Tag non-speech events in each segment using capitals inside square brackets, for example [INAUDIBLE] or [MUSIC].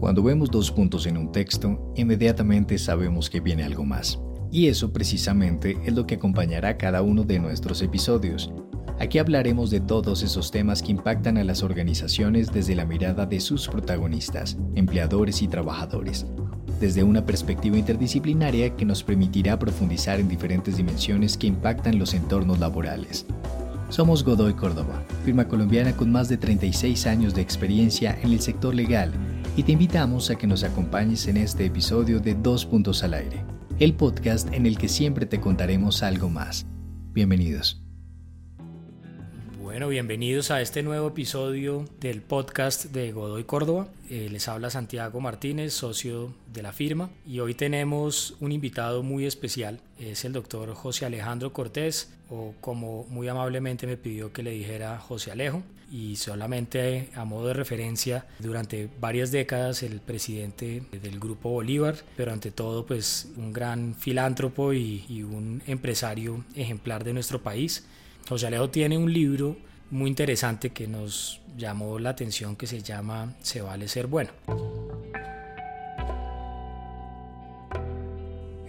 Cuando vemos dos puntos en un texto, inmediatamente sabemos que viene algo más. Y eso precisamente es lo que acompañará cada uno de nuestros episodios. Aquí hablaremos de todos esos temas que impactan a las organizaciones desde la mirada de sus protagonistas, empleadores y trabajadores, desde una perspectiva interdisciplinaria que nos permitirá profundizar en diferentes dimensiones que impactan los entornos laborales. Somos Godoy Córdoba, firma colombiana con más de 36 años de experiencia en el sector legal y te invitamos a que nos acompañes en este episodio de Dos Puntos al Aire, el podcast en el que siempre te contaremos algo más. Bienvenidos. Bueno, bienvenidos a este nuevo episodio del podcast de Godoy Córdoba. Eh, les habla Santiago Martínez, socio de la firma, y hoy tenemos un invitado muy especial. Es el doctor José Alejandro Cortés, o como muy amablemente me pidió que le dijera José Alejo, y solamente a modo de referencia, durante varias décadas el presidente del Grupo Bolívar, pero ante todo pues un gran filántropo y, y un empresario ejemplar de nuestro país. José Alejo tiene un libro muy interesante que nos llamó la atención que se llama Se vale ser bueno.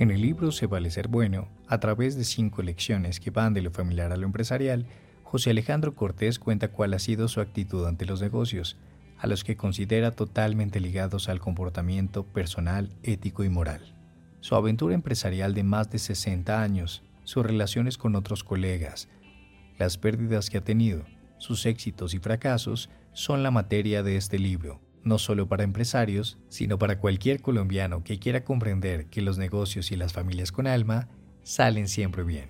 En el libro Se vale ser bueno, a través de cinco lecciones que van de lo familiar a lo empresarial, José Alejandro Cortés cuenta cuál ha sido su actitud ante los negocios, a los que considera totalmente ligados al comportamiento personal, ético y moral. Su aventura empresarial de más de 60 años, sus relaciones con otros colegas, las pérdidas que ha tenido, sus éxitos y fracasos son la materia de este libro, no solo para empresarios, sino para cualquier colombiano que quiera comprender que los negocios y las familias con alma salen siempre bien.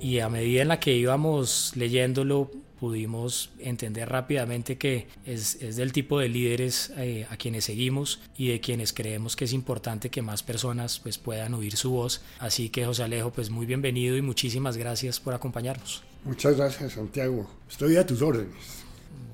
Y a medida en la que íbamos leyéndolo, pudimos entender rápidamente que es, del tipo de líderes eh, a quienes seguimos y de quienes creemos que es importante que más personas pues, puedan oír su voz. Así que José Alejo, pues muy bienvenido y muchísimas gracias por acompañarnos. Muchas gracias Santiago, estoy a tus órdenes.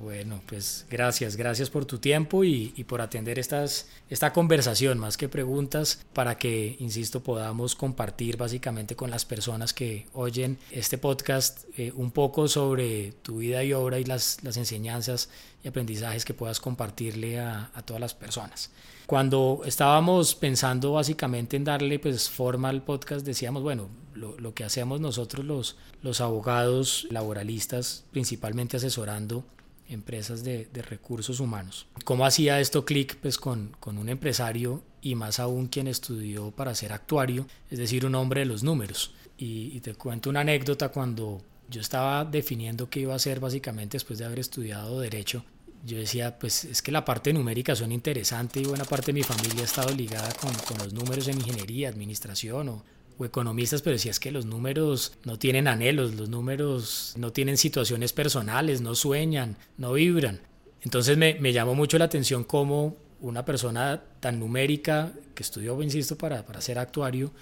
Bueno, pues gracias, gracias por tu tiempo y, por atender estas, esta conversación, más que preguntas, para que, insisto, podamos compartir básicamente con las personas que oyen este podcast eh, un poco sobre tu vida y obra y las, las enseñanzas y aprendizajes que puedas compartirle a, a, todas las personas. Cuando estábamos pensando básicamente en darle pues forma al podcast, decíamos, bueno, lo, lo que hacemos nosotros los, los abogados laboralistas, principalmente asesorando empresas de, recursos humanos. ¿Cómo hacía esto clic pues, con, con, un empresario y más aún quien estudió para ser actuario, es decir, un hombre de los números? Y, y, te cuento una anécdota cuando yo estaba definiendo qué iba a hacer básicamente después de haber estudiado derecho. Yo decía, pues es que la parte numérica son interesante y buena parte de mi familia ha estado ligada con, con los números en ingeniería, administración o, o economistas, pero decía es que los números no tienen anhelos, los números no tienen situaciones personales, no sueñan, no vibran. Entonces me, me llamó mucho la atención cómo una persona tan numérica, que estudió, insisto, para, para ser actuario,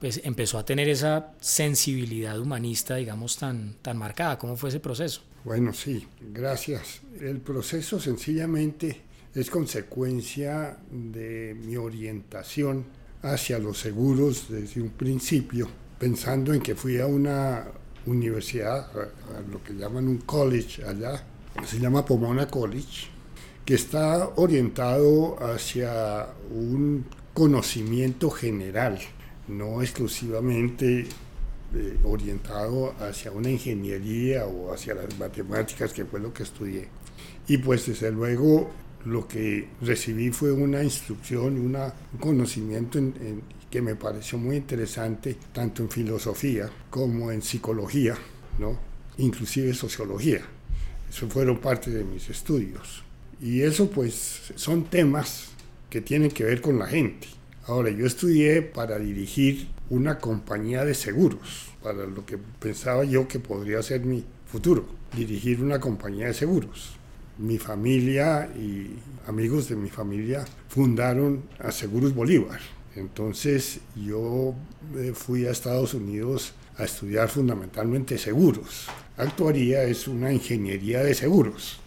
pues empezó a tener esa sensibilidad humanista, digamos, tan, tan marcada. ¿Cómo fue ese proceso? Bueno, sí, gracias. El proceso sencillamente es consecuencia de mi orientación hacia los seguros desde un principio, pensando en que fui a una universidad, a lo que llaman un college allá, se llama Pomona College, que está orientado hacia un conocimiento general, no exclusivamente eh, orientado hacia una ingeniería o hacia las matemáticas, que fue lo que estudié. Y pues desde luego lo que recibí fue una instrucción, una, un conocimiento que me pareció muy interesante, tanto en filosofía como en psicología, ¿no? inclusive sociología. Eso fueron parte de mis estudios. Y eso pues son temas que tienen que ver con la gente. Ahora, yo estudié para dirigir una compañía de seguros, para lo que pensaba yo que podría ser mi futuro, dirigir una compañía de seguros mi familia y amigos de mi familia fundaron a Seguros Bolívar. Entonces yo eh, fui a Estados Unidos a estudiar fundamentalmente seguros. Actuaría es una ingeniería de seguros.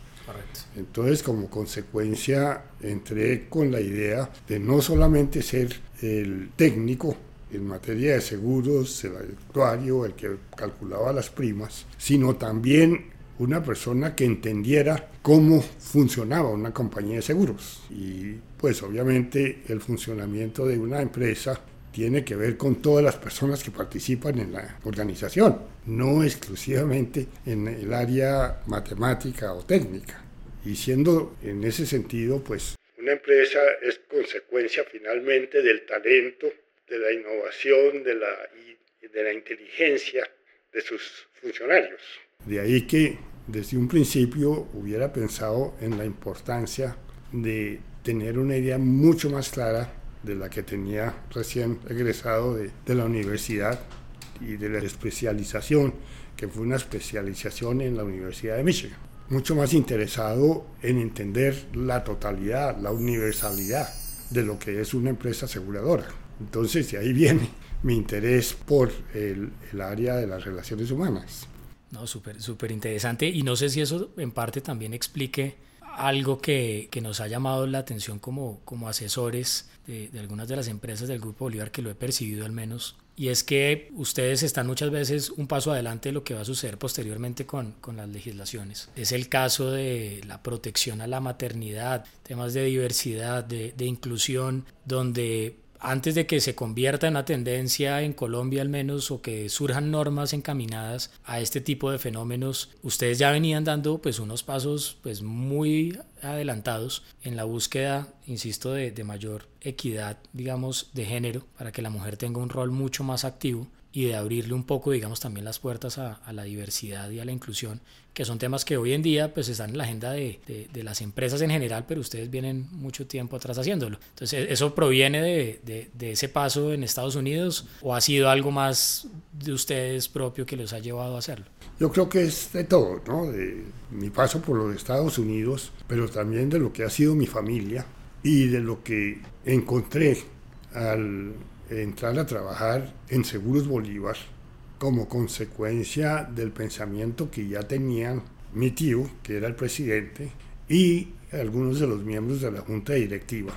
Entonces, como consecuencia, entré con la idea de no solamente ser el técnico en materia de seguros, el actuario, el que calculaba las primas, sino también una persona que entendiera cómo funcionaba una compañía de seguros. Y pues obviamente el funcionamiento de una empresa tiene que ver con todas las personas que participan en la organización, no exclusivamente en el área matemática o técnica. Y siendo en ese sentido, pues una empresa es consecuencia finalmente del talento, de la innovación, de la, de la inteligencia de sus funcionarios. De ahí que desde un principio hubiera pensado en la importancia de tener una idea mucho más clara de la que tenía recién egresado de, de la universidad y de la especialización, que fue una especialización en la Universidad de Michigan. Mucho más interesado en entender la totalidad, la universalidad de lo que es una empresa aseguradora. Entonces, de ahí viene mi interés por el, el área de las relaciones humanas. No, súper, súper interesante. Y no sé si eso en parte también explique algo que, que, nos ha llamado la atención como, como asesores de, de, algunas de las empresas del Grupo Bolívar, que lo he percibido al menos, y es que ustedes están muchas veces un paso adelante de lo que va a suceder posteriormente con, con las legislaciones. Es el caso de la protección a la maternidad, temas de diversidad, de, de inclusión, donde antes de que se convierta en una tendencia en Colombia al menos o que surjan normas encaminadas a este tipo de fenómenos, ustedes ya venían dando pues unos pasos pues muy adelantados en la búsqueda, insisto, de, de mayor equidad, digamos, de género para que la mujer tenga un rol mucho más activo y de abrirle un poco, digamos, también las puertas a, la diversidad y a la inclusión, que son temas que hoy en día pues están en la agenda de, de, de las empresas en general, pero ustedes vienen mucho tiempo atrás haciéndolo. Entonces, ¿eso proviene de, de ese paso en Estados Unidos o ha sido algo más de ustedes propio que los ha llevado a hacerlo? Yo creo que es de todo, ¿no? De mi paso por los Estados Unidos, pero también de lo que ha sido mi familia y de lo que encontré al entrar a trabajar en Seguros Bolívar como consecuencia del pensamiento que ya tenían mi tío, que era el presidente, y algunos de los miembros de la junta directiva,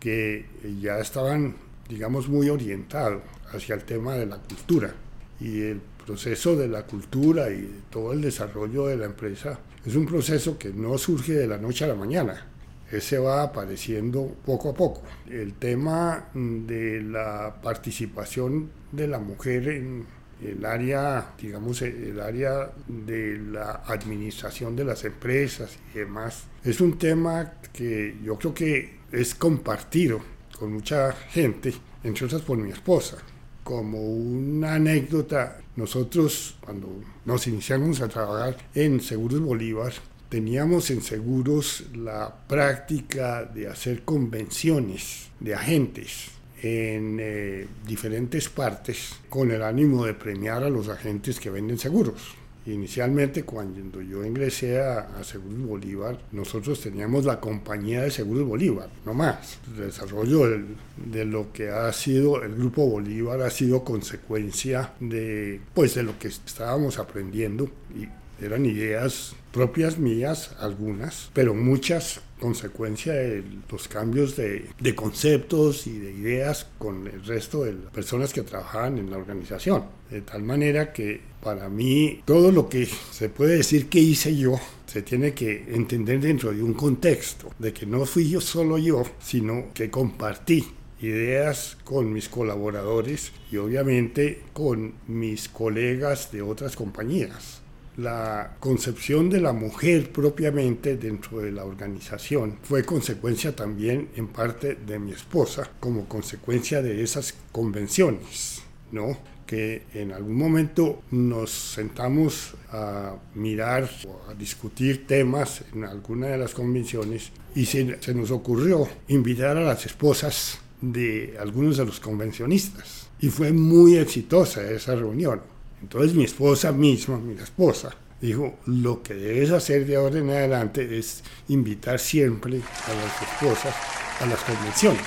que ya estaban, digamos, muy orientados hacia el tema de la cultura. Y el proceso de la cultura y todo el desarrollo de la empresa es un proceso que no surge de la noche a la mañana, ese va apareciendo poco a poco. El tema de la participación de la mujer en el área, digamos, el área de la administración de las empresas y demás, es un tema que yo creo que es compartido con mucha gente, entre otras por mi esposa. Como una anécdota, nosotros cuando nos iniciamos a trabajar en Seguros Bolívar, teníamos en seguros la práctica de hacer convenciones de agentes en eh, diferentes partes con el ánimo de premiar a los agentes que venden seguros. Inicialmente, cuando yo ingresé a, a, Seguros Bolívar, nosotros teníamos la compañía de Seguros Bolívar, no más. El desarrollo del, de lo que ha sido el Grupo Bolívar ha sido consecuencia de, pues, de lo que estábamos aprendiendo y eran ideas propias mías, algunas, pero muchas consecuencia de los cambios de, de, conceptos y de ideas con el resto de las personas que trabajaban en la organización. De tal manera que para mí todo lo que se puede decir que hice yo se tiene que entender dentro de un contexto, de que no fui yo solo yo, sino que compartí ideas con mis colaboradores y obviamente con mis colegas de otras compañías la concepción de la mujer propiamente dentro de la organización fue consecuencia también en parte de mi esposa, como consecuencia de esas convenciones, ¿no? que en algún momento nos sentamos a mirar o a discutir temas en alguna de las convenciones y se, se nos ocurrió invitar a las esposas de algunos de los convencionistas. Y fue muy exitosa esa reunión entonces mi esposa misma, mi esposa, dijo, lo que debes hacer de ahora en adelante es invitar siempre a las esposas a las convenciones.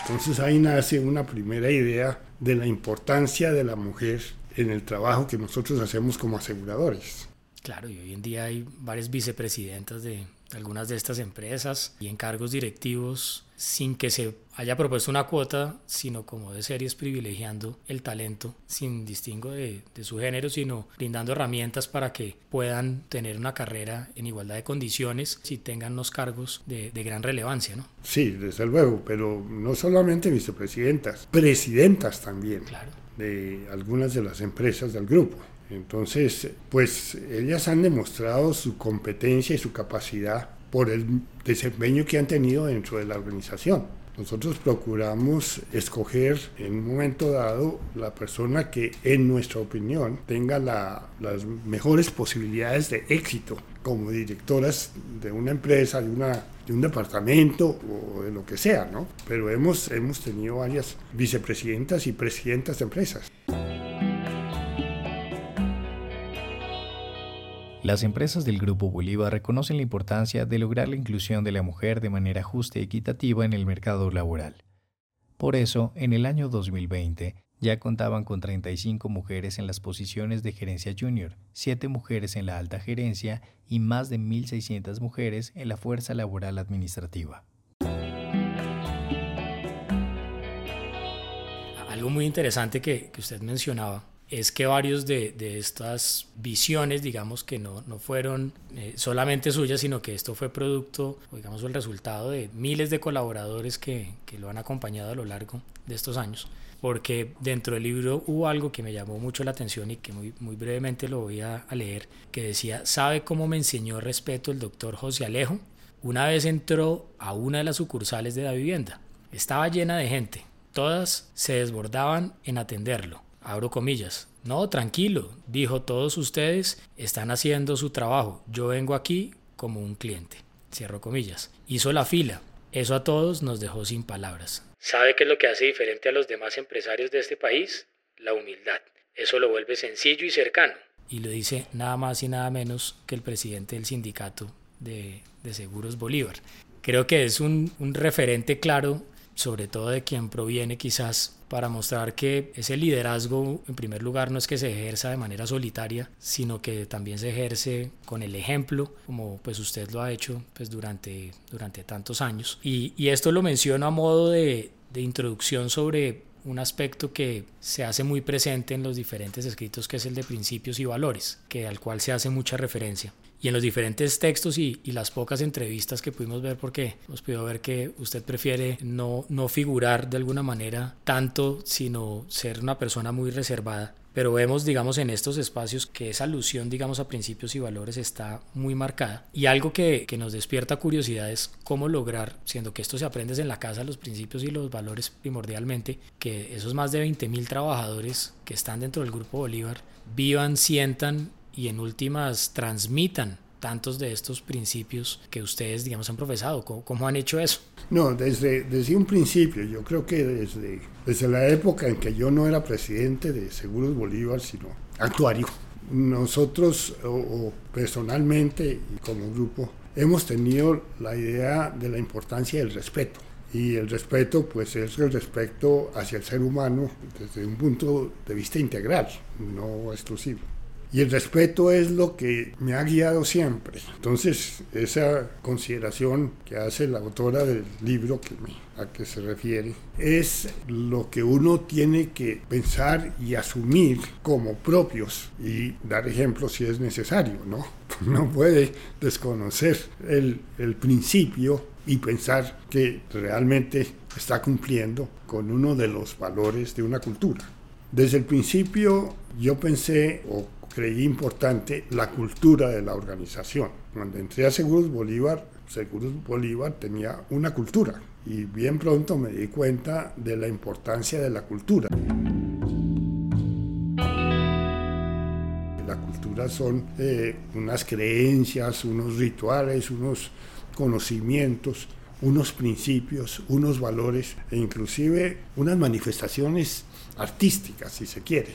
Entonces ahí nace una primera idea de la importancia de la mujer en el trabajo que nosotros hacemos como aseguradores. Claro, y hoy en día hay varias vicepresidentas de algunas de estas empresas y en cargos directivos sin que se haya propuesto una cuota, sino como de series privilegiando el talento sin distingo de, su género, sino brindando herramientas para que puedan tener una carrera en igualdad de condiciones si tengan unos cargos de, de gran relevancia, ¿no? Sí, desde luego, pero no solamente vicepresidentas, presidentas también. Claro. de algunas de las empresas del grupo. Entonces, pues ellas han demostrado su competencia y su capacidad por el desempeño que han tenido dentro de la organización. Nosotros procuramos escoger en un momento dado la persona que, en nuestra opinión, tenga las mejores posibilidades de éxito como directoras de una empresa, de, una, de un departamento o de lo que sea, ¿no? Pero hemos, hemos tenido varias vicepresidentas y presidentas de empresas. Las empresas del Grupo Bolívar reconocen la importancia de lograr la inclusión de la mujer de manera justa y equitativa en el mercado laboral. Por eso, en el año 2020, ya contaban con 35 mujeres en las posiciones de gerencia junior, 7 mujeres en la alta gerencia y más de 1.600 mujeres en la fuerza laboral administrativa. Algo muy interesante que, que usted mencionaba es que varios de, estas visiones, digamos que no, no fueron eh, solamente suyas, sino que esto fue producto, digamos, el resultado de miles de colaboradores que, que, lo han acompañado a lo largo de estos años. Porque dentro del libro hubo algo que me llamó mucho la atención y que muy, muy brevemente lo voy a, a leer, que decía, ¿sabe cómo me enseñó respeto el doctor José Alejo? Una vez entró a una de las sucursales de la vivienda. Estaba llena de gente. Todas se desbordaban en atenderlo abro comillas. No, tranquilo, dijo, todos ustedes están haciendo su trabajo, yo vengo aquí como un cliente. Cierro comillas. Hizo la fila. Eso a todos nos dejó sin palabras. ¿Sabe qué es lo que hace diferente a los demás empresarios de este país? La humildad. Eso lo vuelve sencillo y cercano. Y lo dice nada más y nada menos que el presidente del sindicato de, Seguros Bolívar. Creo que es un, un referente claro, sobre todo de quien proviene quizás para mostrar que ese liderazgo, en primer lugar, no es que se ejerza de manera solitaria, sino que también se ejerce con el ejemplo, como pues usted lo ha hecho pues durante, durante tantos años. Y, esto lo menciono a modo de, de introducción sobre un aspecto que se hace muy presente en los diferentes escritos que es el de principios y valores, que al cual se hace mucha referencia y en los diferentes textos y, las pocas entrevistas que pudimos ver, porque hemos podido ver que usted prefiere no, no figurar de alguna manera tanto, sino ser una persona muy reservada. Pero vemos, digamos, en estos espacios que esa alusión, digamos, a principios y valores está muy marcada. Y algo que, que nos despierta curiosidad es cómo lograr, siendo que esto se aprende en la casa, los principios y los valores primordialmente, que esos más de 20.000 trabajadores que están dentro del Grupo Bolívar vivan, sientan y en últimas transmitan tantos de estos principios que ustedes, digamos, han profesado? ¿Cómo, han hecho eso? No, desde, desde un principio, yo creo que desde, desde la época en que yo no era presidente de Seguros Bolívar, sino actuario, nosotros o, personalmente y como grupo hemos tenido la idea de la importancia del respeto. Y el respeto, pues es el respeto hacia el ser humano desde un punto de vista integral, no exclusivo. Y el respeto es lo que me ha guiado siempre. Entonces, esa consideración que hace la autora del libro que a que se refiere es lo que uno tiene que pensar y asumir como propios y dar ejemplos si es necesario, ¿no? [LAUGHS] No puede desconocer el, el principio y pensar que realmente está cumpliendo con uno de los valores de una cultura. Desde el principio yo pensé, o creí importante la cultura de la organización. Cuando entré a Seguros Bolívar, Seguros Bolívar tenía una cultura y bien pronto me di cuenta de la importancia de la cultura. La cultura son eh, unas creencias, unos rituales, unos conocimientos, unos principios, unos valores e inclusive unas manifestaciones artísticas, si se quiere.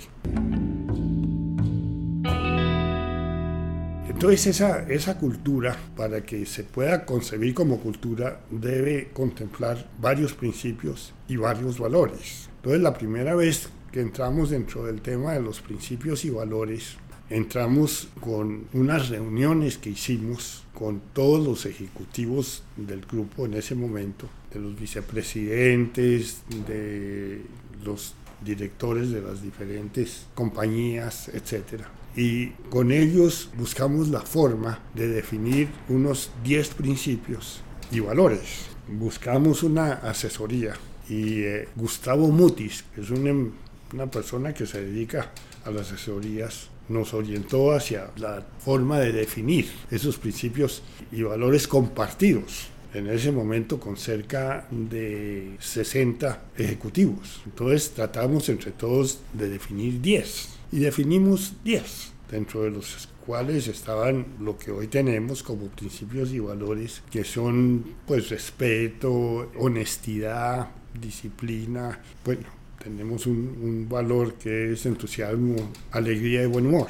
Entonces esa, esa cultura, para que se pueda concebir como cultura, debe contemplar varios principios y varios valores. Entonces la primera vez que entramos dentro del tema de los principios y valores, entramos con unas reuniones que hicimos con todos los ejecutivos del grupo en ese momento, de los vicepresidentes, de los directores de las diferentes compañías, etc. Y con ellos buscamos la forma de definir unos 10 principios y valores. Buscamos una asesoría y eh, Gustavo Mutis, que es una, una persona que se dedica a las asesorías, nos orientó hacia la forma de definir esos principios y valores compartidos en ese momento con cerca de 60 ejecutivos. Entonces tratamos entre todos de definir 10 y definimos 10, dentro de los cuales estaban lo que hoy tenemos como principios y valores que son pues respeto, honestidad, disciplina, bueno, tenemos un, valor que es entusiasmo, alegría y buen humor.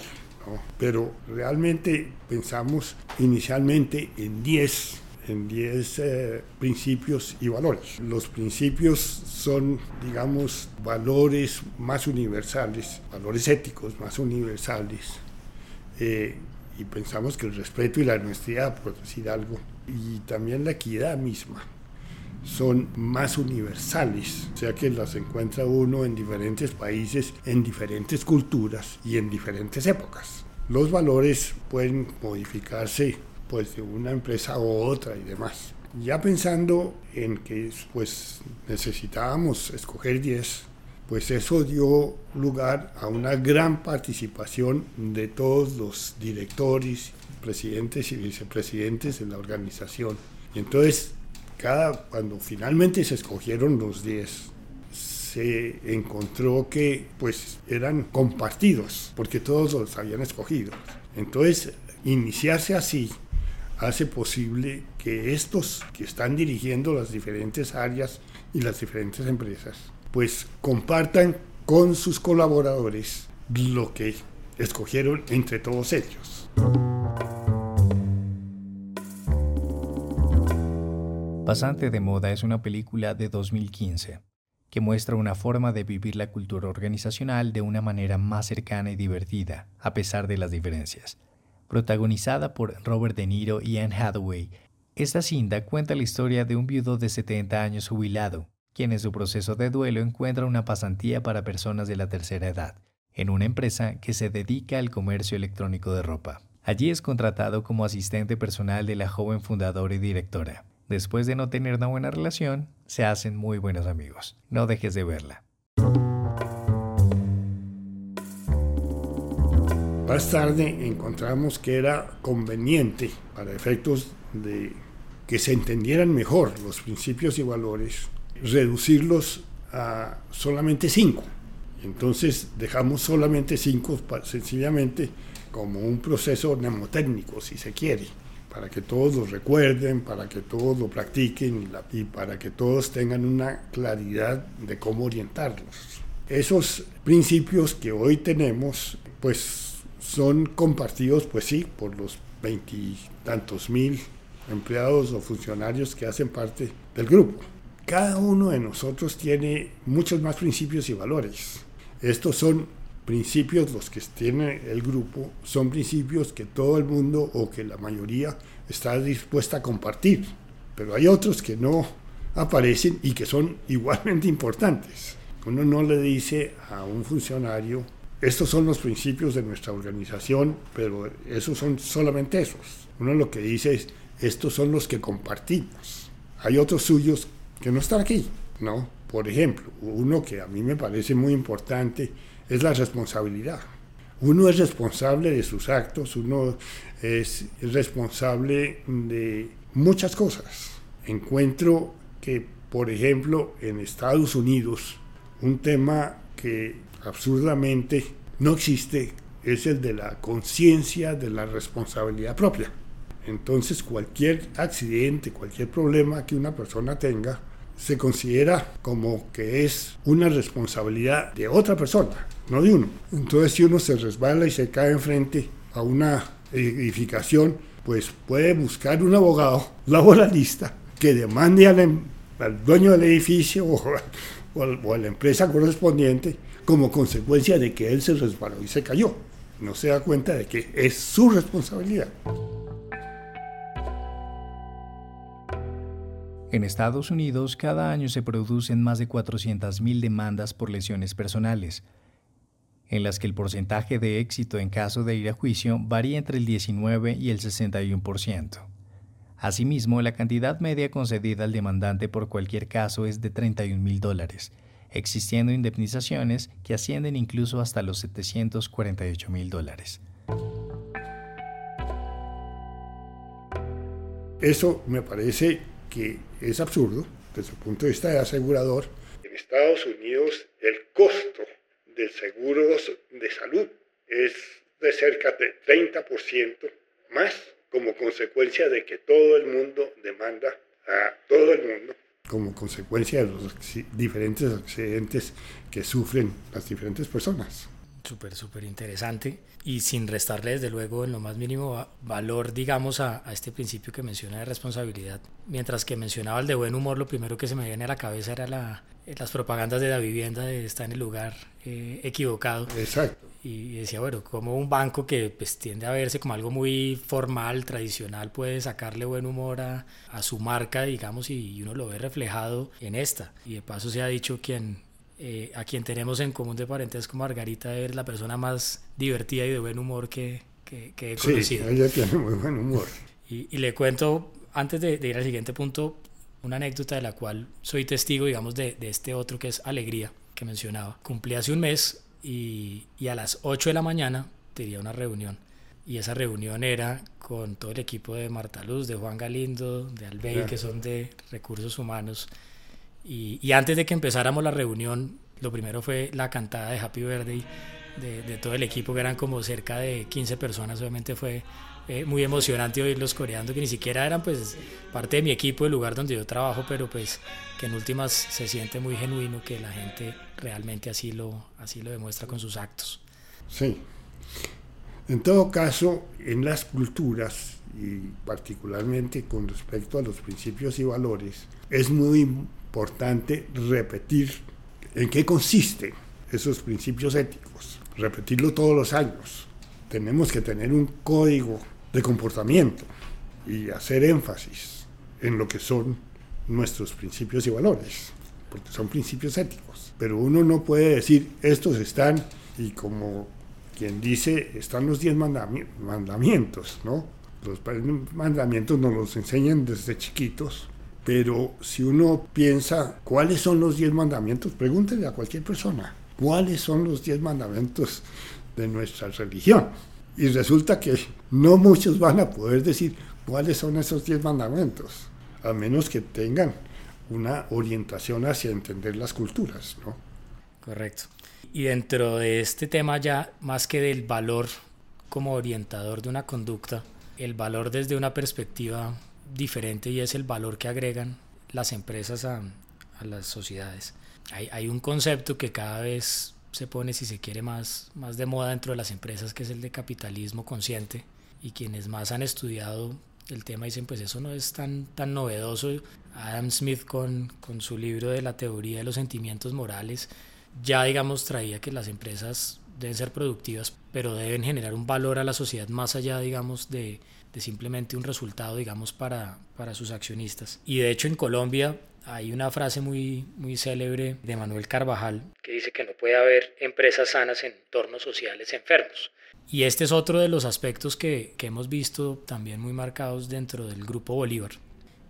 Pero realmente pensamos inicialmente en 10 en 10 eh, principios y valores. Los principios son, digamos, valores más universales, valores éticos más universales. Eh, y pensamos que el respeto y la honestidad, por decir algo, y también la equidad misma, son más universales, o sea que las encuentra uno en diferentes países, en diferentes culturas y en diferentes épocas. Los valores pueden modificarse pues de una empresa a otra y demás. Ya pensando en que pues necesitábamos escoger 10, pues eso dio lugar a una gran participación de todos los directores, presidentes y vicepresidentes de la organización. Y entonces cada, cuando finalmente se escogieron los 10, se encontró que pues eran compartidos, porque todos los habían escogido. Entonces, iniciarse así hace posible que estos que están dirigiendo las diferentes áreas y las diferentes empresas, pues compartan con sus colaboradores lo que escogieron entre todos ellos. Pasante de Moda es una película de 2015 que muestra una forma de vivir la cultura organizacional de una manera más cercana y divertida, a pesar de las diferencias. Protagonizada por Robert De Niro y Anne Hathaway, esta cinta cuenta la historia de un viudo de 70 años jubilado, quien en su proceso de duelo encuentra una pasantía para personas de la tercera edad, en una empresa que se dedica al comercio electrónico de ropa. Allí es contratado como asistente personal de la joven fundadora y directora después de no tener una buena relación, se hacen muy buenos amigos. No dejes de verla. Más tarde encontramos que era conveniente, para efectos de que se entendieran mejor los principios y valores, reducirlos a solamente cinco. Entonces dejamos solamente cinco sencillamente como un proceso mnemotécnico, si se quiere para que todos lo recuerden, para que todos lo practiquen y, para que todos tengan una claridad de cómo orientarlos. Esos principios que hoy tenemos, pues son compartidos, pues sí, por los veintitantos mil empleados o funcionarios que hacen parte del grupo. Cada uno de nosotros tiene muchos más principios y valores. Estos son principios, los que tiene el grupo, son principios que todo el mundo o que la mayoría está dispuesta a compartir, pero hay otros que no aparecen y que son igualmente importantes. Uno no le dice a un funcionario, estos son los principios de nuestra organización, pero esos son solamente esos. Uno lo que dice es, estos son los que compartimos. Hay otros suyos que no están aquí, ¿no? Por ejemplo, uno que a mí me parece muy importante es la responsabilidad. Uno es responsable de sus actos, uno es responsable de muchas cosas. Encuentro que, por ejemplo, en Estados Unidos, un tema que absurdamente no existe es el de la conciencia de la responsabilidad propia. Entonces cualquier accidente, cualquier problema que una persona tenga, se considera como que es una responsabilidad de otra persona, no de uno. Entonces si uno se resbala y se cae enfrente a una edificación, pues puede buscar un abogado [LAUGHS] laboralista que demande al, em, dueño del edificio [LAUGHS] o, a la empresa correspondiente como consecuencia de que él se resbaló y se cayó. no se da cuenta de que es su responsabilidad. En Estados Unidos, cada año se producen más de 400.000 demandas por lesiones personales, en las que el porcentaje de éxito en caso de ir a juicio varía entre el 19 y el 61%. Asimismo, la cantidad media concedida al demandante por cualquier caso es de 31 mil dólares, existiendo indemnizaciones que ascienden incluso hasta los 748 mil dólares. Eso me parece que es absurdo desde el punto de vista de asegurador. En Estados Unidos el costo del seguro de salud es de cerca de 30% más como consecuencia de que todo el mundo demanda a todo el mundo como consecuencia de los diferentes accidentes que sufren las diferentes personas. Súper, súper interesante y sin restarle desde luego en lo más mínimo valor, digamos, a, este principio que menciona de responsabilidad. Mientras que mencionaba el de buen humor, lo primero que se me viene a la cabeza era la, las propagandas de la vivienda de estar en el lugar eh, equivocado. Exacto. Y decía, bueno, como un banco que pues, tiende a verse como algo muy formal, tradicional, puede sacarle buen humor a, a su marca, digamos, y uno lo ve reflejado en esta. Y de paso se ha dicho quien eh, a quien tenemos en común de parentesco, Margarita, es la persona más divertida y de buen humor que, que, he conocido. Sí, ella tiene muy buen humor. [LAUGHS] Y, le cuento, antes de, ir al siguiente punto, una anécdota de la cual soy testigo, digamos, de, de este otro que es Alegría, que mencionaba. Cumplí hace un mes y, y a las 8 de la mañana tenía una reunión. Y esa reunión era con todo el equipo de Marta Luz, de Juan Galindo, de Albey, que son de recursos humanos y, antes de que empezáramos la reunión, lo primero fue la cantada de Happy Birthday de, todo el equipo, que eran como cerca de 15 personas. Obviamente fue eh, muy emocionante oírlos coreando, que ni siquiera eran pues parte de mi equipo, el lugar donde yo trabajo, pero pues que en últimas se siente muy genuino que la gente realmente así lo, así lo demuestra con sus actos. Sí. En todo caso, en las culturas y particularmente con respecto a los principios y valores, es muy importante repetir en qué consisten esos principios éticos, repetirlo todos los años. Tenemos que tener un código de comportamiento y hacer énfasis en lo que son nuestros principios y valores, porque son principios éticos. Pero uno no puede decir, estos están, y como quien dice, están los diez mandamientos, ¿no? Los mandamientos nos los enseñan desde chiquitos, pero si uno piensa cuáles son los diez mandamientos, pregúntele a cualquier persona, ¿cuáles son los diez mandamientos de nuestra religión? Y resulta que no muchos van a poder decir cuáles son esos diez mandamientos, a menos que tengan una orientación hacia entender las culturas, ¿no? Correcto. Y dentro de este tema ya, más que del valor como orientador de una conducta, el valor desde una perspectiva diferente y es el valor que agregan las empresas a, las sociedades. Hay, hay, un concepto que cada vez se pone, si se quiere, más, más de moda dentro de las empresas, que es el de capitalismo consciente. Y quienes más han estudiado el tema dicen, pues eso no es tan, tan novedoso. Adam Smith con, con su libro de la teoría de los sentimientos morales, ya digamos traía que las empresas deben ser productivas, pero deben generar un valor a la sociedad más allá, digamos, de, simplemente un resultado, digamos, para, para sus accionistas. Y de hecho en Colombia hay una frase muy, muy célebre de Manuel Carvajal que dice que no puede haber empresas sanas en entornos sociales enfermos. Y este es otro de los aspectos que, que hemos visto también muy marcados dentro del Grupo Bolívar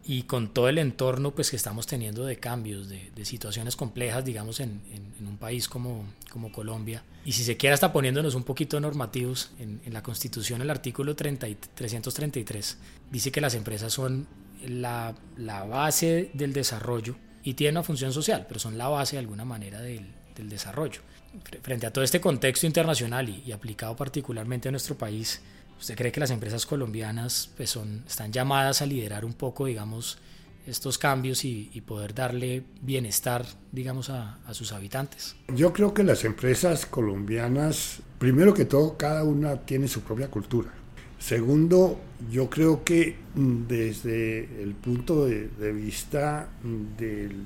y con todo el entorno pues que estamos teniendo de cambios, de, situaciones complejas, digamos, en, en, un país como, como, Colombia. Y si se quiere hasta poniéndonos un poquito normativos, en, en la Constitución el artículo 30, 333 dice que las empresas son la, la, base del desarrollo y tienen una función social, pero son la base de alguna manera del, del desarrollo. Frente a todo este contexto internacional y, y aplicado particularmente a nuestro país, ¿Usted cree que las empresas colombianas pues son, están llamadas a liderar un poco, digamos, estos cambios y, poder darle bienestar, digamos, a, sus habitantes? Yo creo que las empresas colombianas, primero que todo, cada una tiene su propia cultura. Segundo, yo creo que desde el punto de, de vista del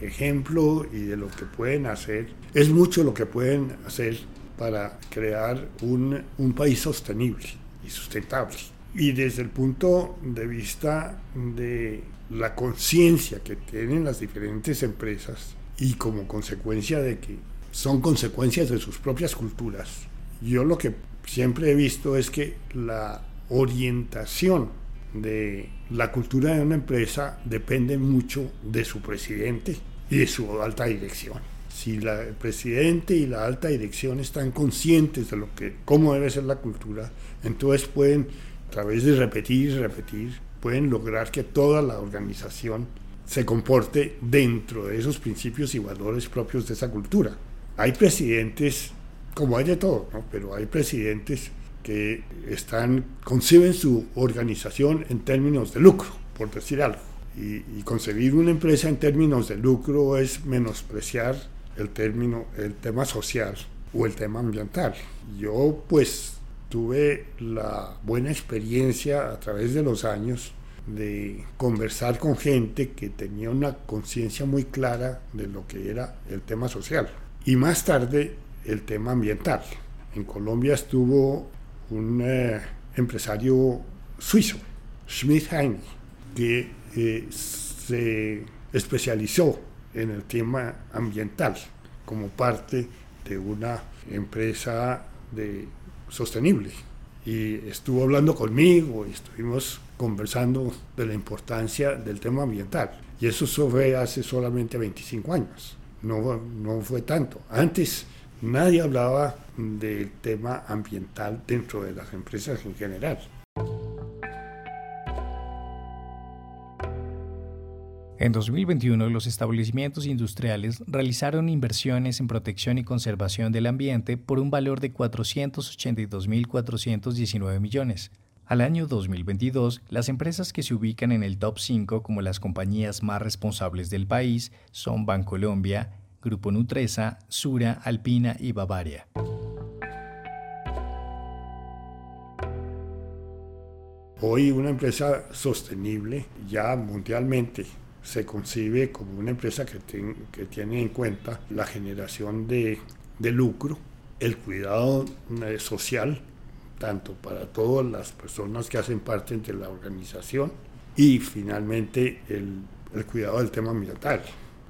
ejemplo y de lo que pueden hacer, es mucho lo que pueden hacer para crear un, un país sostenible y sustentable. Y desde el punto de vista de la conciencia que tienen las diferentes empresas y como consecuencia de que son consecuencias de sus propias culturas, yo lo que siempre he visto es que la orientación de la cultura de una empresa depende mucho de su presidente y de su alta dirección. Si el presidente y la alta dirección están conscientes de lo que, cómo debe ser la cultura, entonces pueden, a través de repetir y repetir, pueden lograr que toda la organización se comporte dentro de esos principios y valores propios de esa cultura. Hay presidentes, como hay de todo, ¿no? pero hay presidentes que están, conciben su organización en términos de lucro, por decir algo. Y, y, concebir una empresa en términos de lucro es menospreciar el término, el tema social o el tema ambiental. Yo pues tuve la buena experiencia a través de los años de conversar con gente que tenía una conciencia muy clara de lo que era el tema social y más tarde el tema ambiental. En Colombia estuvo un eh, empresario suizo, Schmidt Heine, que eh, se especializó en el tema ambiental como parte de una empresa de sostenible. Y estuvo hablando conmigo y estuvimos conversando de la importancia del tema ambiental. Y eso fue hace solamente 25 años, no, no fue tanto. Antes nadie hablaba del tema ambiental dentro de las empresas en general. En 2021, los establecimientos industriales realizaron inversiones en protección y conservación del ambiente por un valor de 482.419 millones. Al año 2022, las empresas que se ubican en el top 5 como las compañías más responsables del país son Bancolombia, Grupo Nutresa, Sura, Alpina y Bavaria. Hoy una empresa sostenible ya mundialmente se concibe como una empresa que, tiene en cuenta la generación de, de lucro, el cuidado eh, social, tanto para todas las personas que hacen parte de la organización y finalmente el, el cuidado del tema ambiental.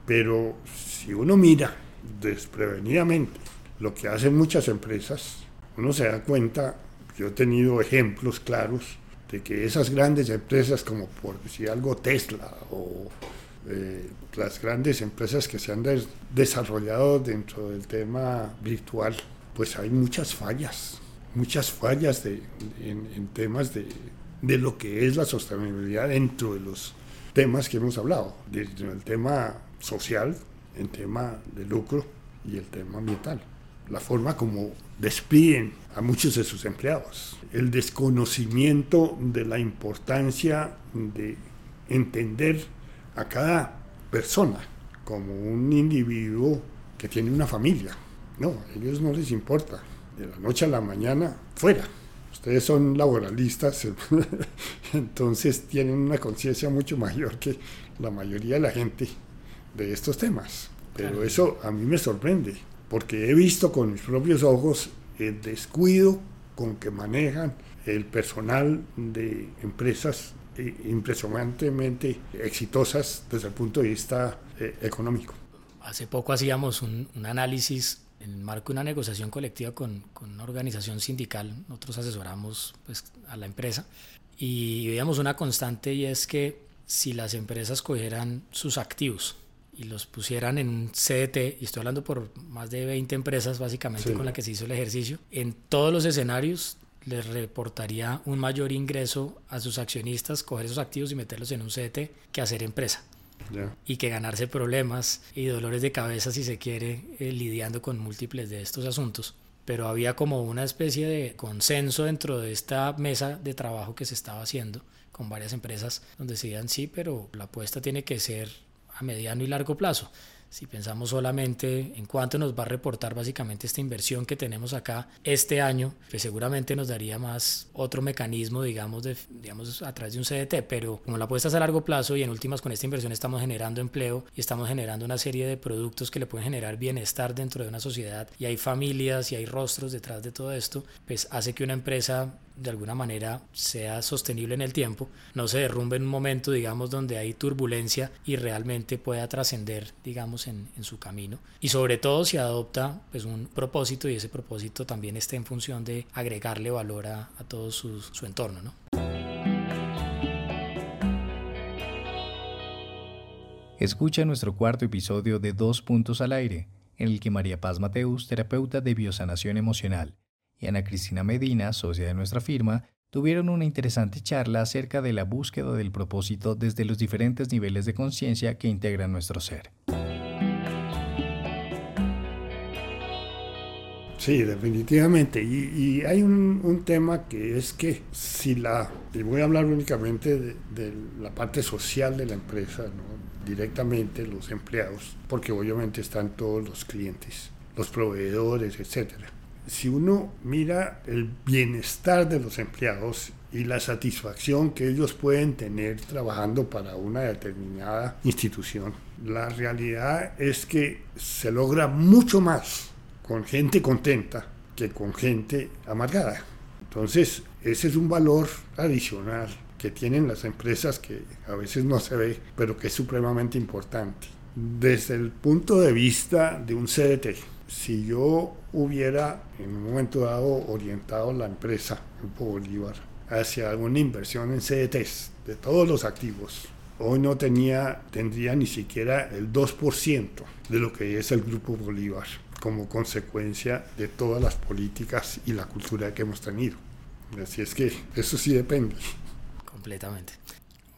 Pero si uno mira desprevenidamente lo que hacen muchas empresas, uno se da cuenta, yo he tenido ejemplos claros de que esas grandes empresas como por decir algo Tesla o eh, las grandes empresas que se han des desarrollado dentro del tema virtual, pues hay muchas fallas, muchas fallas de, en, temas de, de, lo que es la sostenibilidad dentro de los temas que hemos hablado, dentro del tema social, el tema de lucro y el tema ambiental. La forma como despiden a muchos de sus empleados, el desconocimiento de la importancia de entender a cada persona como un individuo que tiene una familia. No, a ellos no les importa. De la noche a la mañana, fuera. Ustedes son laboralistas, [LAUGHS] entonces tienen una conciencia mucho mayor que la mayoría de la gente de estos temas. Pero claro. eso a mí me sorprende, porque he visto con mis propios ojos el descuido con que manejan el personal de empresas impresionantemente exitosas desde el punto de vista eh, económico. Hace poco hacíamos un, un, análisis en el marco de una negociación colectiva con, con una organización sindical, nosotros asesoramos pues, a la empresa y veíamos una constante y es que si las empresas cogieran sus activos y los pusieran en un CDT, y estoy hablando por más de 20 empresas básicamente sí. con las que se hizo el ejercicio, en todos los escenarios les reportaría un mayor ingreso a sus accionistas, coger esos activos y meterlos en un CDT que hacer empresa. Yeah. Y que ganarse problemas y dolores de cabeza, si se quiere, eh, lidiando con múltiples de estos asuntos. Pero había como una especie de consenso dentro de esta mesa de trabajo que se estaba haciendo con varias empresas donde decían sí, pero la apuesta tiene que ser a mediano y largo plazo. si pensamos solamente en cuánto nos va a reportar básicamente esta inversión que tenemos acá este año, que seguramente nos daría más otro mecanismo, digamos, digamos a través de un CDT, pero como la apuesta es a largo plazo y en últimas con esta inversión estamos generando empleo y estamos generando una serie de productos que le pueden generar bienestar dentro de una sociedad y hay familias y hay rostros detrás de todo esto, pues hace que una empresa de alguna manera sea sostenible en el tiempo, no se derrumbe en un momento, digamos, donde hay turbulencia y realmente pueda trascender, digamos, en, su camino. Y sobre todo si adopta pues, un propósito y ese propósito también esté en función de agregarle valor a, todo su, su entorno, ¿no? Escucha nuestro cuarto episodio de Dos Puntos al Aire, en el que María Paz Mateus, terapeuta de biosanación emocional, y Ana Cristina Medina, socia de nuestra firma, tuvieron una interesante charla acerca de la búsqueda del propósito desde los diferentes niveles de conciencia que integran nuestro ser. Sí, definitivamente. Y, hay un, tema que es que si la, y voy a hablar únicamente de, de la parte social de la empresa, ¿no? directamente los empleados, porque obviamente están todos los clientes, los proveedores, etcétera si uno mira el bienestar de los empleados y la satisfacción que ellos pueden tener trabajando para una determinada institución, la realidad es que se logra mucho más con gente contenta que con gente amargada. Entonces, ese es un valor adicional que tienen las empresas que a veces no se ve, pero que es supremamente importante. Desde el punto de vista de un CDT, si yo hubiera en un momento dado orientado la empresa, Grupo Bolívar, hacia alguna inversión en CDTs de todos los activos, hoy no tenía, tendría ni siquiera el 2% de lo que es el Grupo Bolívar como consecuencia de todas las políticas y la cultura que hemos tenido. Así es que eso sí depende. Completamente.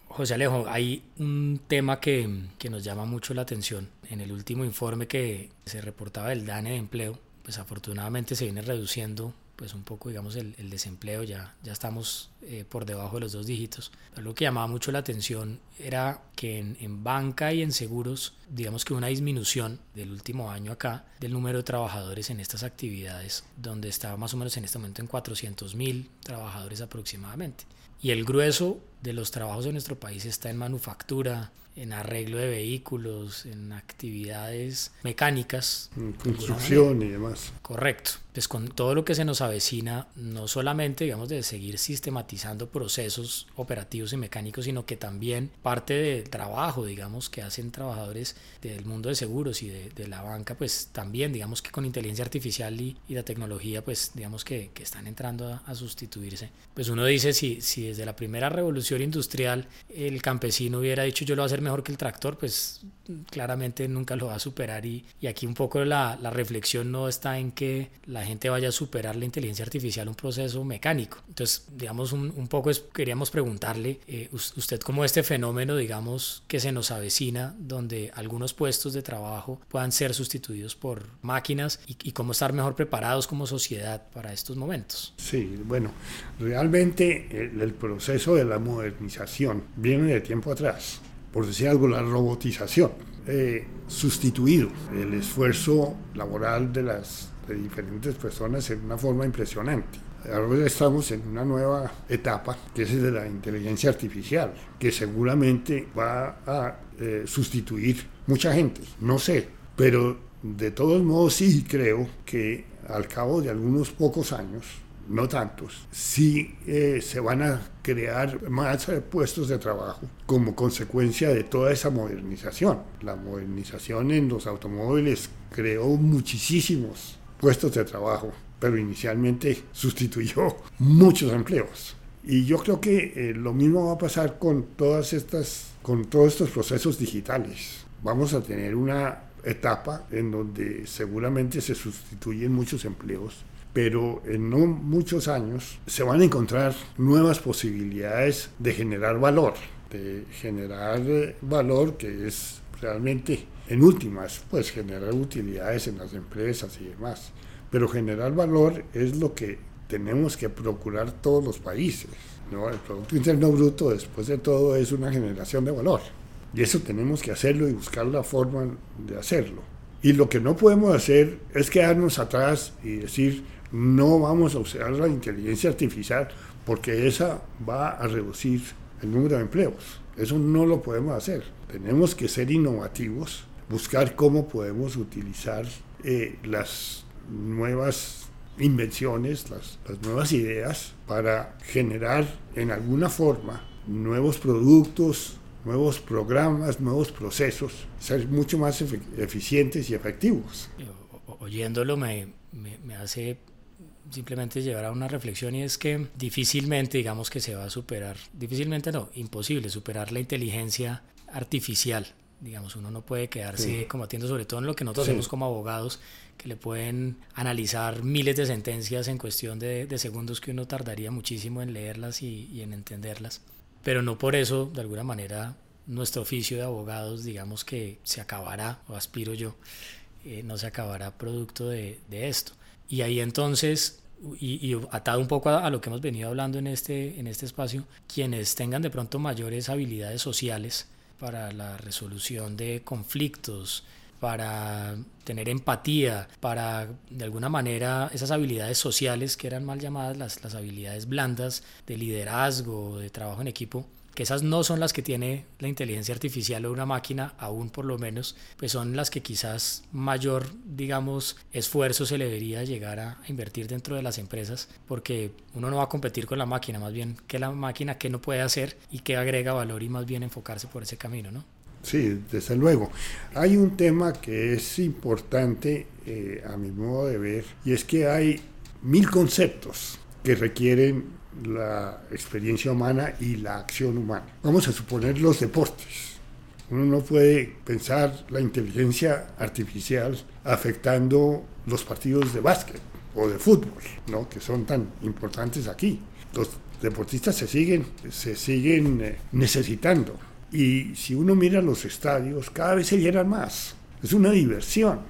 José Alejo, hay un tema que, que, nos llama mucho la atención. En el último informe que se reportaba del DANE de empleo, pues afortunadamente se viene reduciendo pues un poco digamos el, desempleo. Ya ya estamos eh, por debajo de los dos dígitos. Pero lo que llamaba mucho la atención era que en, en, banca y en seguros digamos que una disminución del último año acá del número de trabajadores en estas actividades donde estaba más o menos en este momento en 400 mil trabajadores aproximadamente y el grueso de los trabajos en nuestro país está en manufactura, en arreglo de vehículos, en actividades mecánicas. En construcción y demás. Correcto. Pues con todo lo que se nos avecina, no solamente digamos de seguir sistematizando procesos operativos y mecánicos, sino que también parte del trabajo, digamos, que hacen trabajadores del mundo de seguros y de, la banca, pues también digamos que con inteligencia artificial y, la tecnología, pues digamos que, que están entrando a, a, sustituirse. Pues uno dice, si, si desde la primera revolución industrial el campesino hubiera dicho yo lo voy a hacer mejor que el tractor, pues claramente nunca lo va a superar y, y aquí un poco la, la, reflexión no está en que la gente vaya a superar la inteligencia artificial un proceso mecánico. Entonces, digamos, un, un poco es, queríamos preguntarle, eh, usted como este fenómeno, digamos, que se nos avecina, donde algunos puestos de trabajo puedan ser sustituidos por máquinas y, y cómo estar mejor preparados como sociedad para estos momentos. Sí, bueno, realmente el, el proceso de la modernización viene de tiempo atrás por decir algo, la robotización, eh, sustituido el esfuerzo laboral de las diferentes personas en una forma impresionante. Ahora estamos en una nueva etapa, que es de la inteligencia artificial, que seguramente va a eh, sustituir mucha gente, no sé, pero de todos modos sí creo que al cabo de algunos pocos años no tantos, sí eh, se van a crear más eh, puestos de trabajo como consecuencia de toda esa modernización. La modernización en los automóviles creó muchísimos puestos de trabajo, pero inicialmente sustituyó muchos empleos. Y yo creo que eh, lo mismo va a pasar con todas estas, con todos estos procesos digitales. Vamos a tener una etapa en donde seguramente se sustituyen muchos empleos pero en no muchos años se van a encontrar nuevas posibilidades de generar valor, de generar eh, valor que es realmente, en últimas, pues generar utilidades en las empresas y demás. Pero generar valor es lo que tenemos que procurar todos los países. ¿no? El Producto Interno Bruto, después de todo, es una generación de valor. Y eso tenemos que hacerlo y buscar la forma de hacerlo. Y lo que no podemos hacer es quedarnos atrás y decir, no vamos a usar la inteligencia artificial porque esa va a reducir el número de empleos. Eso no lo podemos hacer. Tenemos que ser innovativos, buscar cómo podemos utilizar eh, las nuevas invenciones, las, las nuevas ideas para generar en alguna forma nuevos productos, nuevos programas, nuevos procesos, ser mucho más eficientes y efectivos. oyéndolo me, me, hace simplemente llevar a una reflexión y es que difícilmente digamos que se va a superar, difícilmente no, imposible superar la inteligencia artificial. Digamos, uno no puede quedarse combatiendo, sobre todo en lo que nosotros hacemos como abogados, que le pueden analizar miles de sentencias en cuestión de, segundos que uno tardaría muchísimo en leerlas y en entenderlas pero no por eso, de alguna manera, nuestro oficio de abogados, digamos que se acabará, o aspiro yo, eh, no se acabará producto de, esto. Y ahí entonces, y, atado un poco a, lo que hemos venido hablando en este, en este espacio, quienes tengan de pronto mayores habilidades sociales para la resolución de conflictos, para tener empatía, para de alguna manera esas habilidades sociales que eran mal llamadas las, las habilidades blandas de liderazgo, de trabajo en equipo, que esas no son las que tiene la inteligencia artificial o una máquina, aún por lo menos, pues son las que quizás mayor, digamos, esfuerzo se le debería llegar a invertir dentro de las empresas, porque uno no va a competir con la máquina, más bien que la máquina que no puede hacer y que agrega valor y más bien enfocarse por ese camino, ¿no? Sí, desde luego. Hay un tema que es importante eh, a mi modo de ver y es que hay mil conceptos que requieren la experiencia humana y la acción humana. Vamos a suponer los deportes. Uno no puede pensar la inteligencia artificial afectando los partidos de básquet o de fútbol, ¿no? que son tan importantes aquí. Los deportistas se siguen, se siguen eh, necesitando y si uno mira los estadios, cada vez se llenan más. Es una diversión.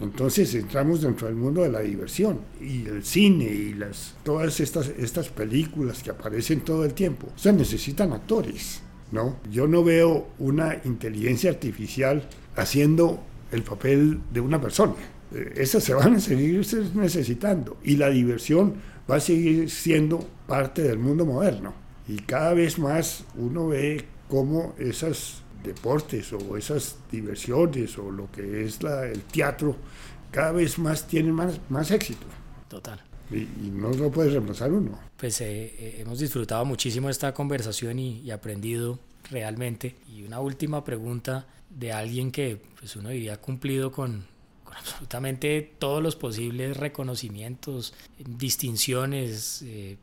Entonces entramos dentro del mundo de la diversión y el cine y las, todas estas, estas películas que aparecen todo el tiempo. O sea, necesitan actores, ¿no? Yo no veo una inteligencia artificial haciendo el papel de una persona. Eh, esas se van a seguir necesitando y la diversión va a seguir siendo parte del mundo moderno. Y cada vez más uno ve cómo esos deportes o esas diversiones o lo que es la, el teatro cada vez más tienen más, más éxito. Total. Y, no lo puede reemplazar uno. Pues eh, eh, hemos disfrutado muchísimo esta conversación y, aprendido realmente. Y una última pregunta de alguien que pues uno diría cumplido con, con absolutamente todos los posibles reconocimientos, distinciones, eh,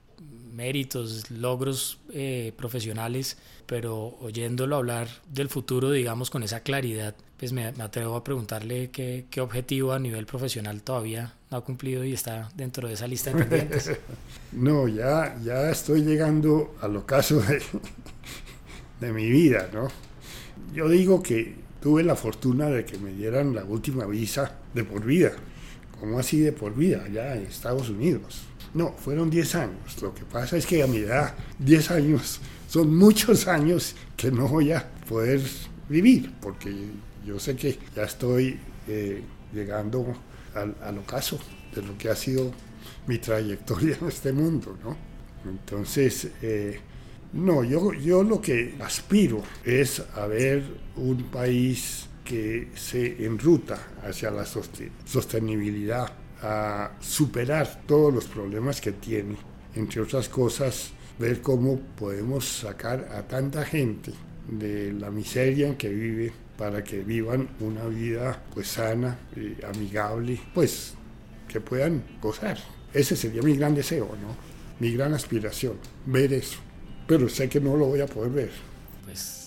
méritos, logros profesionales pero oyéndolo hablar del futuro, digamos, con esa claridad, pues me, atrevo a preguntarle qué, qué, objetivo a nivel profesional todavía no ha cumplido y está dentro de esa lista de pendientes. [LAUGHS] no, ya, ya estoy llegando al ocaso de, de mi vida, ¿no? Yo digo que tuve la fortuna de que me dieran la última visa de por vida. ¿Cómo así de por vida? Allá en Estados Unidos. No, fueron 10 años. Lo que pasa es que a mi edad, 10 años son muchos años que no voy a poder vivir, porque yo sé que ya estoy eh, llegando al, ocaso de lo que ha sido mi trayectoria en este mundo, ¿no? Entonces, eh, no, yo, yo lo que aspiro es a ver un país que se enruta hacia la sostenibilidad, a superar todos los problemas que tiene, entre otras cosas, ver cómo podemos sacar a tanta gente de la miseria en que vive para que vivan una vida pues sana, y amigable, pues que puedan gozar. Ese sería mi gran deseo, ¿no? Mi gran aspiración, ver eso. Pero sé que no lo voy a poder ver. Pues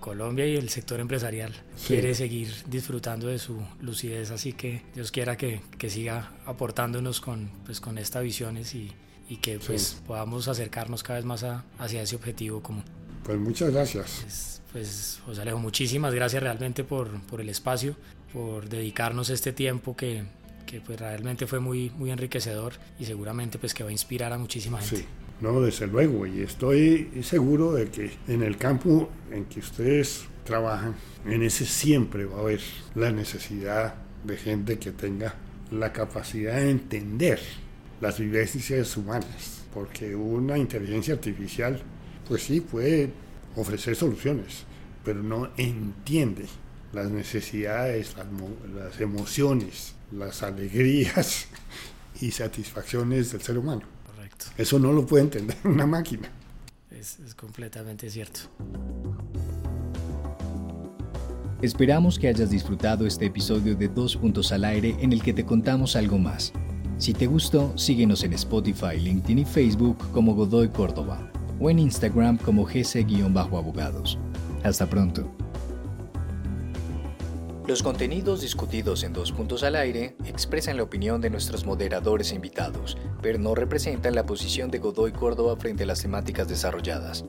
Colombia y el sector empresarial quiere seguir disfrutando de su lucidez, así que Dios quiera que, que siga aportándonos con, pues, con estas visiones y, y que pues podamos acercarnos cada vez más hacia ese objetivo común. Pues muchas gracias. Pues, pues, José Alejo, muchísimas gracias realmente por, por el espacio, por dedicarnos este tiempo que, que, pues realmente fue muy, muy enriquecedor y seguramente pues que va a inspirar a muchísima gente. Sí. No, desde luego, y estoy seguro de que en el campo en que ustedes trabajan, en ese siempre va a haber la necesidad de gente que tenga la capacidad de entender las vivencias humanas, porque una inteligencia artificial, pues sí, puede ofrecer soluciones, pero no entiende las necesidades, las, emociones, las alegrías [LAUGHS] y satisfacciones del ser humano. Eso no lo puede entender [LAUGHS] una máquina. Es, es completamente cierto. Esperamos que hayas disfrutado este episodio de Dos Puntos al Aire en el que te contamos algo más. Si te gustó, síguenos en Spotify, LinkedIn y Facebook como Godoy Córdoba o en Instagram como gc-abogados. Hasta pronto. Los contenidos discutidos en Dos Puntos al Aire expresan la opinión de nuestros moderadores e invitados, pero no representan la posición de Godoy Córdoba frente a las temáticas desarrolladas.